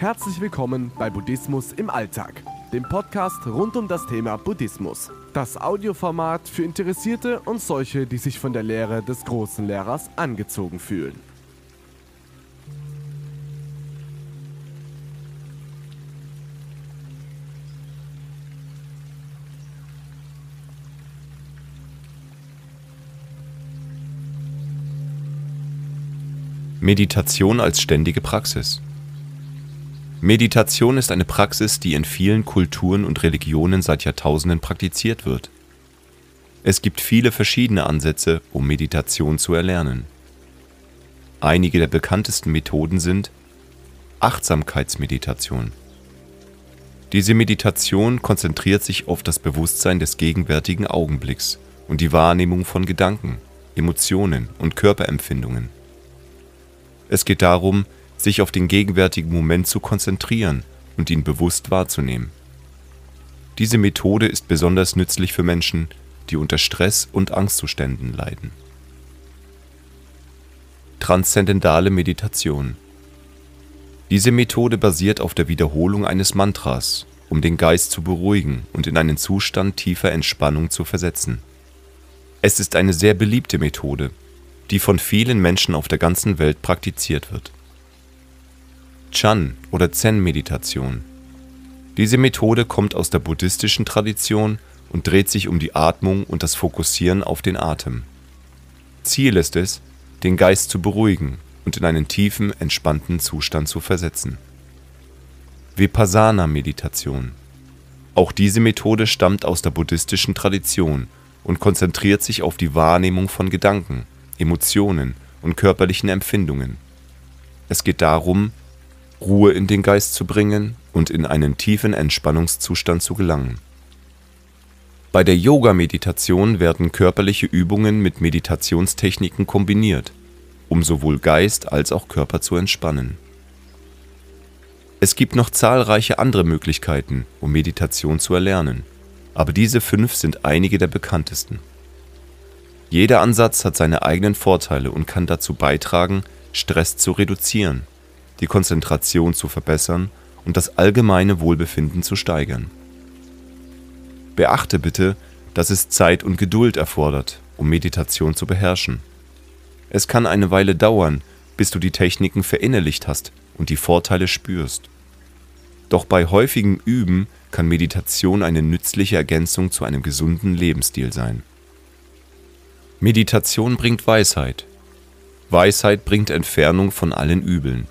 Herzlich willkommen bei Buddhismus im Alltag, dem Podcast rund um das Thema Buddhismus. Das Audioformat für Interessierte und solche, die sich von der Lehre des großen Lehrers angezogen fühlen. Meditation als ständige Praxis. Meditation ist eine Praxis, die in vielen Kulturen und Religionen seit Jahrtausenden praktiziert wird. Es gibt viele verschiedene Ansätze, um Meditation zu erlernen. Einige der bekanntesten Methoden sind Achtsamkeitsmeditation. Diese Meditation konzentriert sich auf das Bewusstsein des gegenwärtigen Augenblicks und die Wahrnehmung von Gedanken, Emotionen und Körperempfindungen. Es geht darum, sich auf den gegenwärtigen Moment zu konzentrieren und ihn bewusst wahrzunehmen. Diese Methode ist besonders nützlich für Menschen, die unter Stress und Angstzuständen leiden. Transzendentale Meditation Diese Methode basiert auf der Wiederholung eines Mantras, um den Geist zu beruhigen und in einen Zustand tiefer Entspannung zu versetzen. Es ist eine sehr beliebte Methode, die von vielen Menschen auf der ganzen Welt praktiziert wird. Chan oder Zen-Meditation. Diese Methode kommt aus der buddhistischen Tradition und dreht sich um die Atmung und das Fokussieren auf den Atem. Ziel ist es, den Geist zu beruhigen und in einen tiefen, entspannten Zustand zu versetzen. Vipassana-Meditation. Auch diese Methode stammt aus der buddhistischen Tradition und konzentriert sich auf die Wahrnehmung von Gedanken, Emotionen und körperlichen Empfindungen. Es geht darum, Ruhe in den Geist zu bringen und in einen tiefen Entspannungszustand zu gelangen. Bei der Yoga-Meditation werden körperliche Übungen mit Meditationstechniken kombiniert, um sowohl Geist als auch Körper zu entspannen. Es gibt noch zahlreiche andere Möglichkeiten, um Meditation zu erlernen, aber diese fünf sind einige der bekanntesten. Jeder Ansatz hat seine eigenen Vorteile und kann dazu beitragen, Stress zu reduzieren, die Konzentration zu verbessern und das allgemeine Wohlbefinden zu steigern. Beachte bitte, dass es Zeit und Geduld erfordert, um Meditation zu beherrschen. Es kann eine Weile dauern, bis du die Techniken verinnerlicht hast und die Vorteile spürst. Doch bei häufigem Üben kann Meditation eine nützliche Ergänzung zu einem gesunden Lebensstil sein. Meditation bringt Weisheit. Weisheit bringt Entfernung von allen Übeln.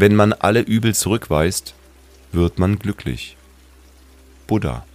Wenn man alle Übel zurückweist, wird man glücklich. Buddha